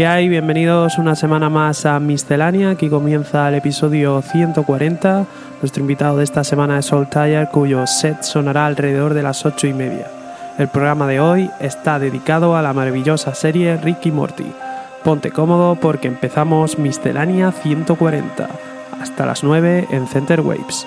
¿Qué hay? Bienvenidos una semana más a Miscelánea. Aquí comienza el episodio 140. Nuestro invitado de esta semana es Soul Tire, cuyo set sonará alrededor de las 8 y media. El programa de hoy está dedicado a la maravillosa serie Ricky Morty. Ponte cómodo porque empezamos Miscelánea 140. Hasta las 9 en Center Waves.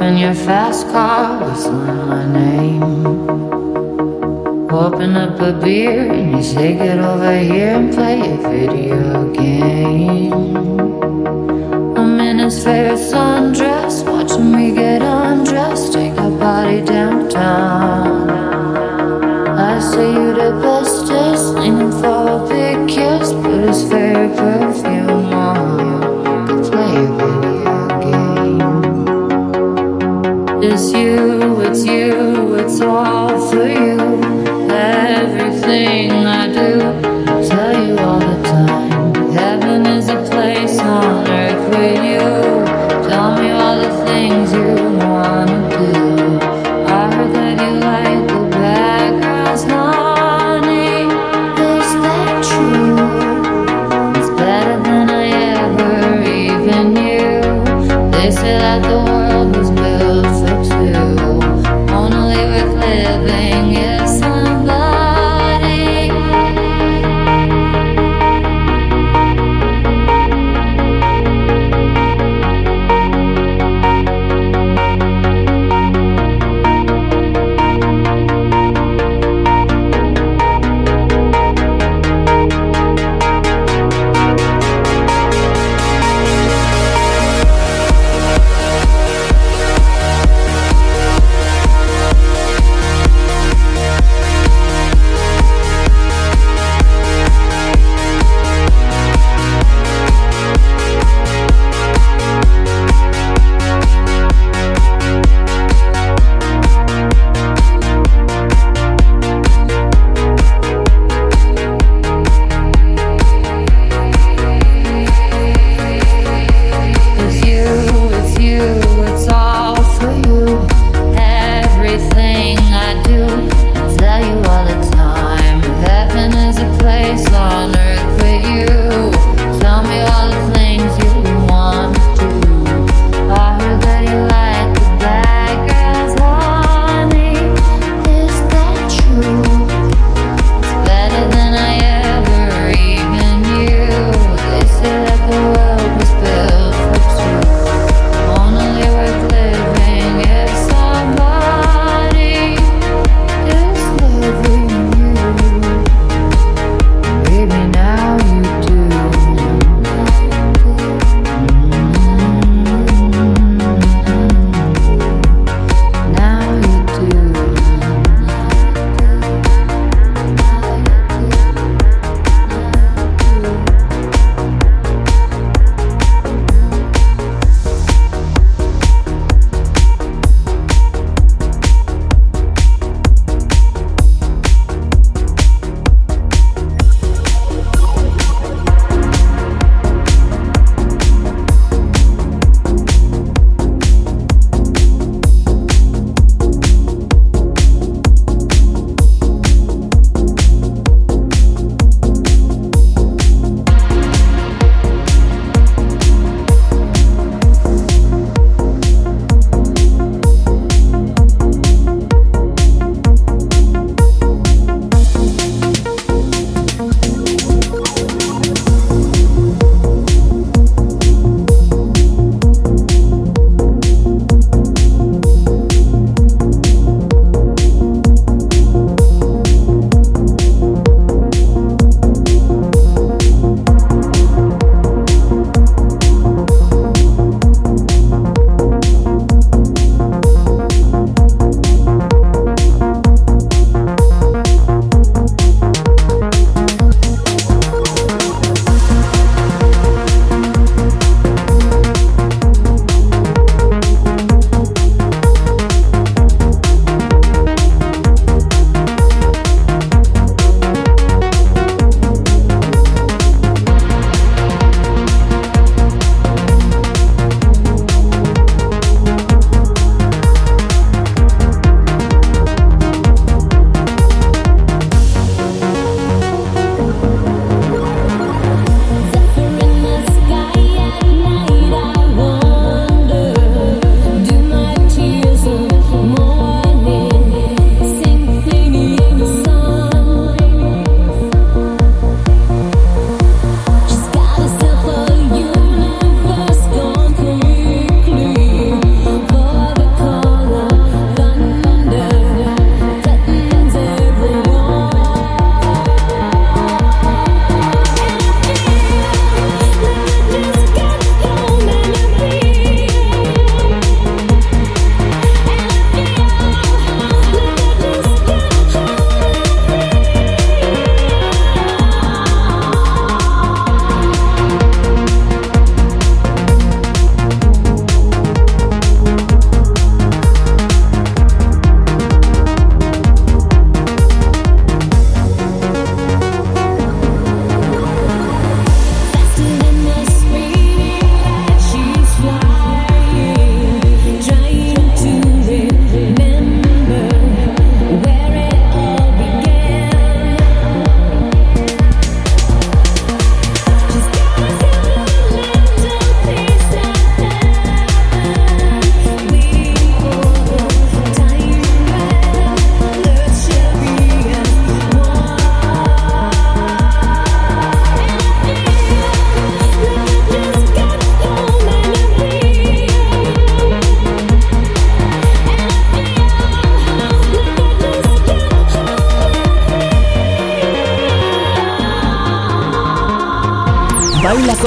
in your fast car, whistling my name. Open up a beer and you say, Get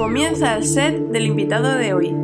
Comienza el set del invitado de hoy.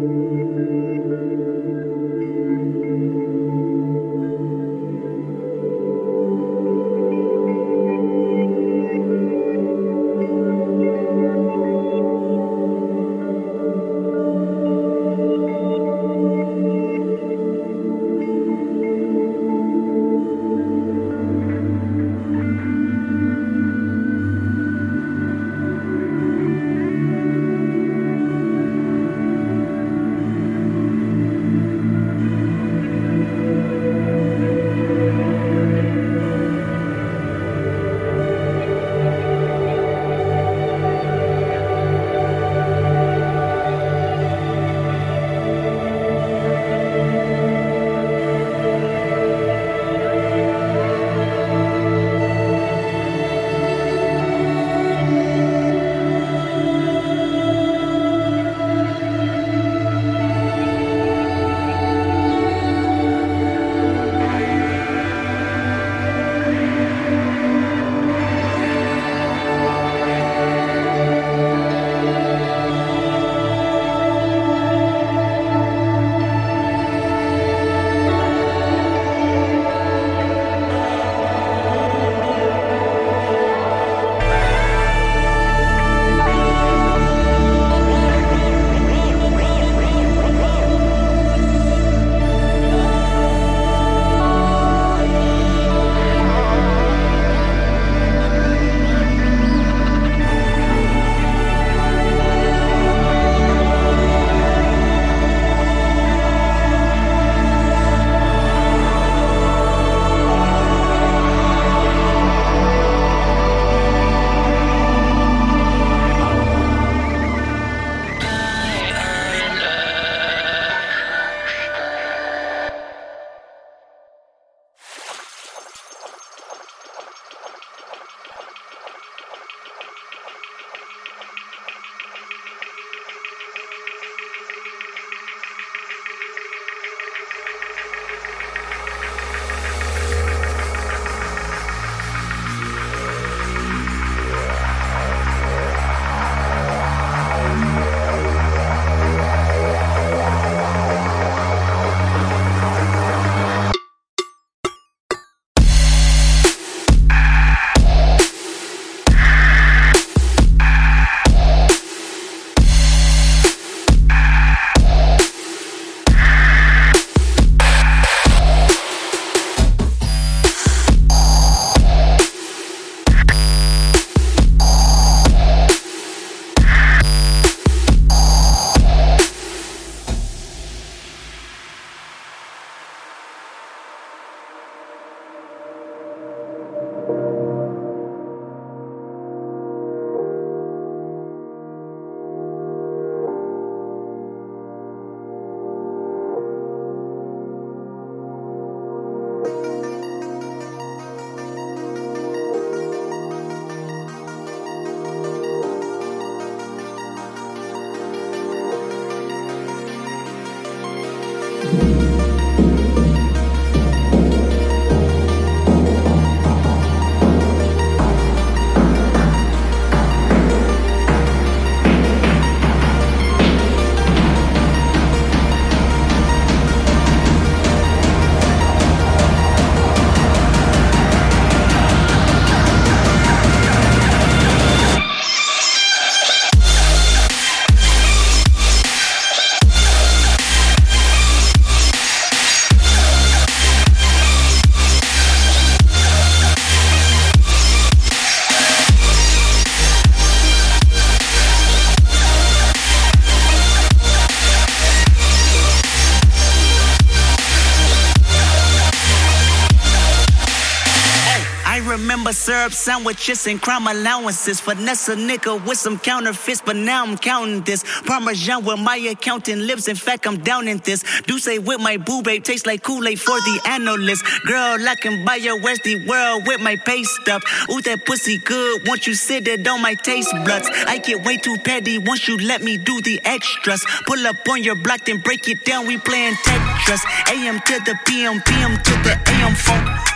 Syrup sandwiches and crime allowances. Finesse a nigga with some counterfeits, but now I'm counting this. Parmesan where my accountant lives. In fact, I'm down in this. Do say with my boo babe tastes like Kool-Aid for the analyst. Girl, I can buy your Westy world with my pay stuff. Ooh, that pussy good. Once you sit it on my taste buds. I get way too petty once you let me do the extras. Pull up on your block, then break it down. We playing Tetris. AM to the PM, PM to the AM phone.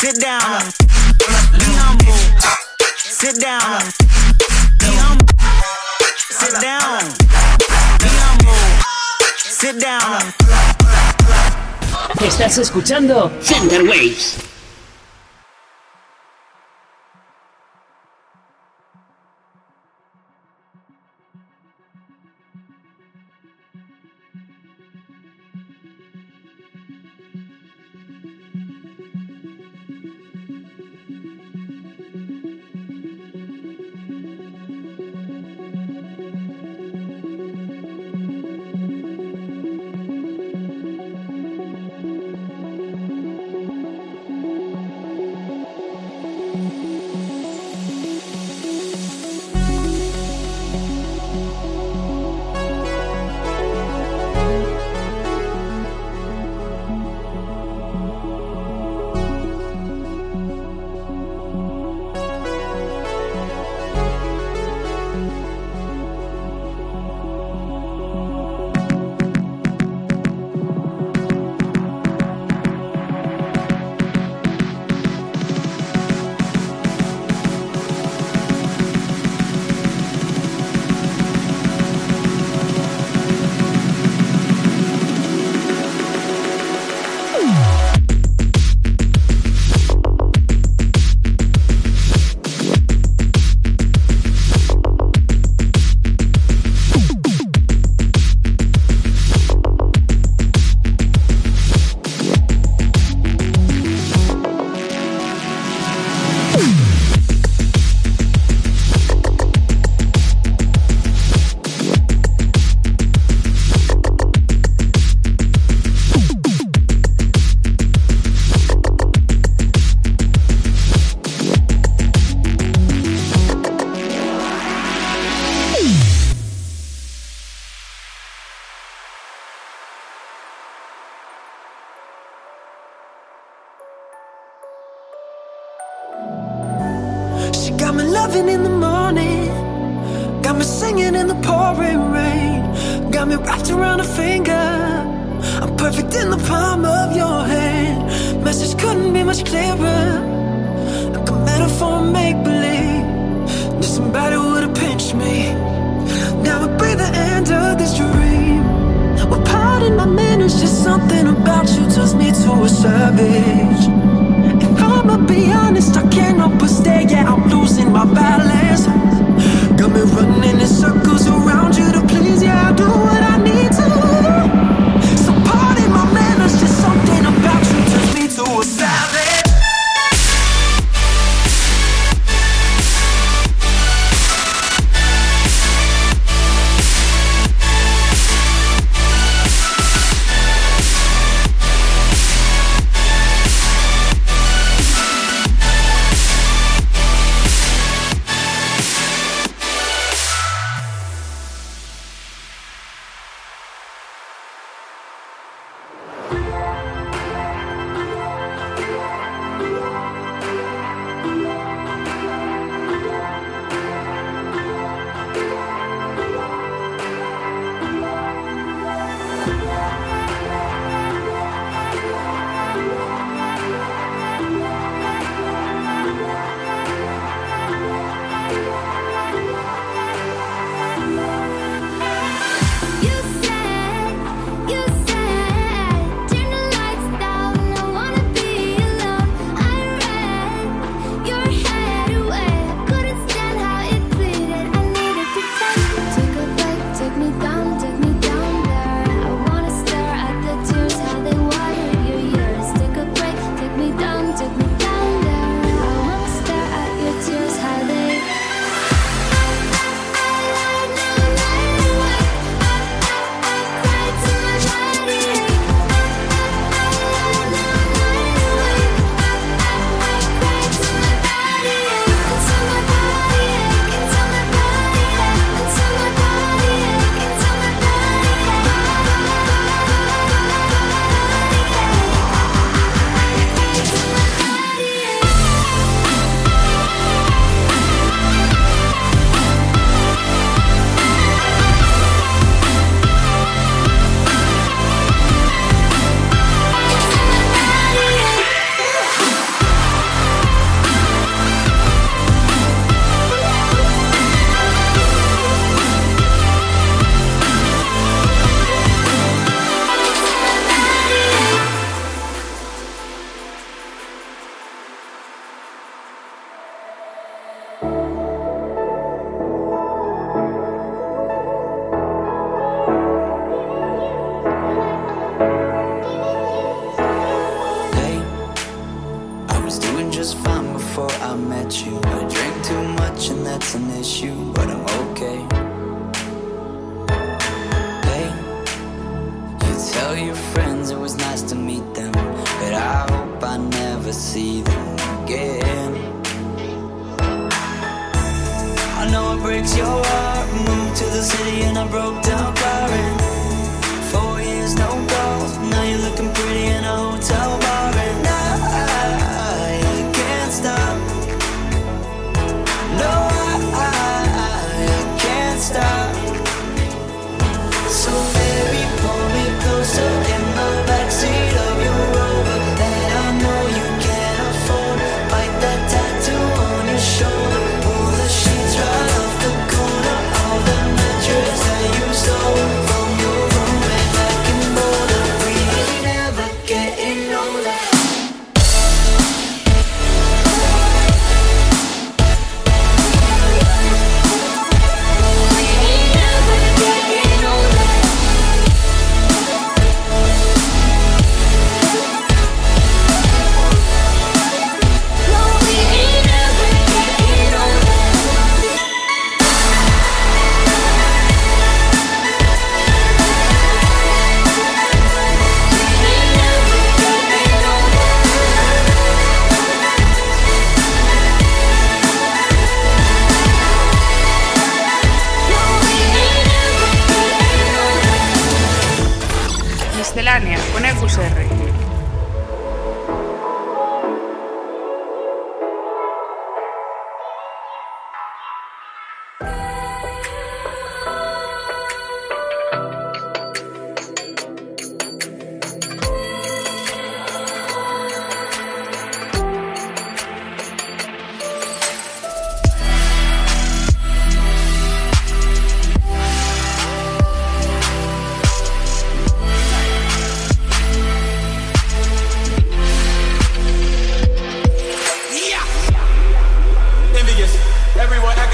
Sit down. Be humble. Sit down. Sit down. Be humble. Sit down. Estás escuchando Center Waves.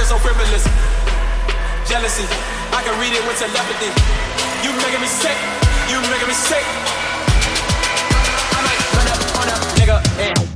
so frivolous. Jealousy, I can read it with telepathy. You making me sick, you making me sick. I might run up on a nigga and.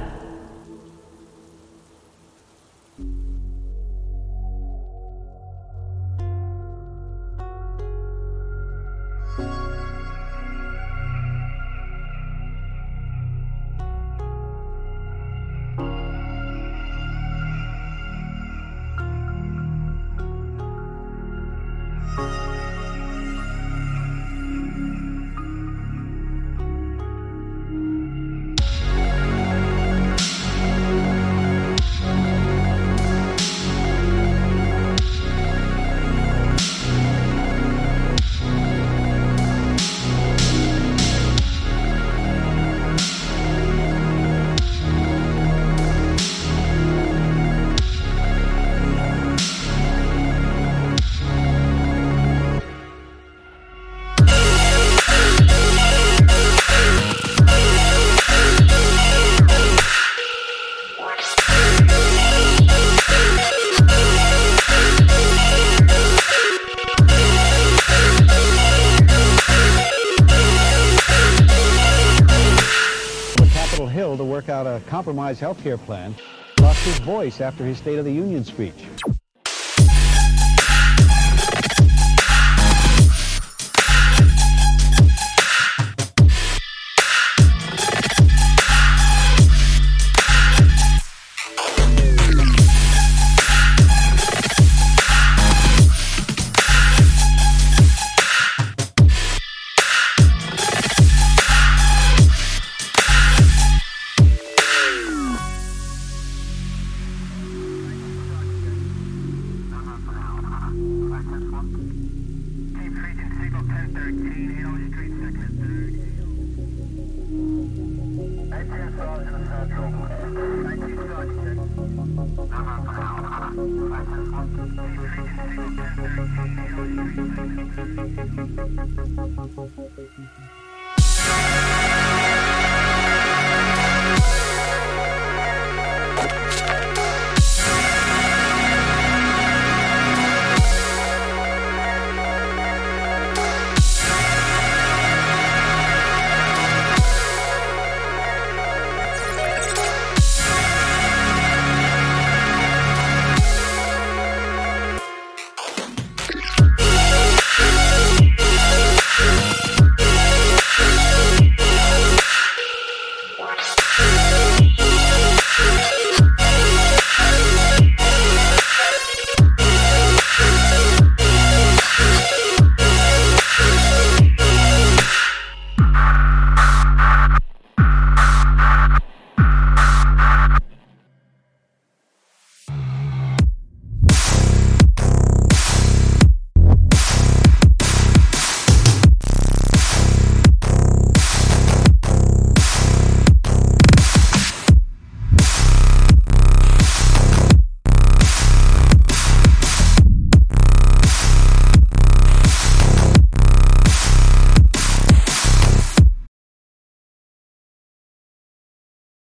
Health care plan, lost his voice after his State of the Union speech.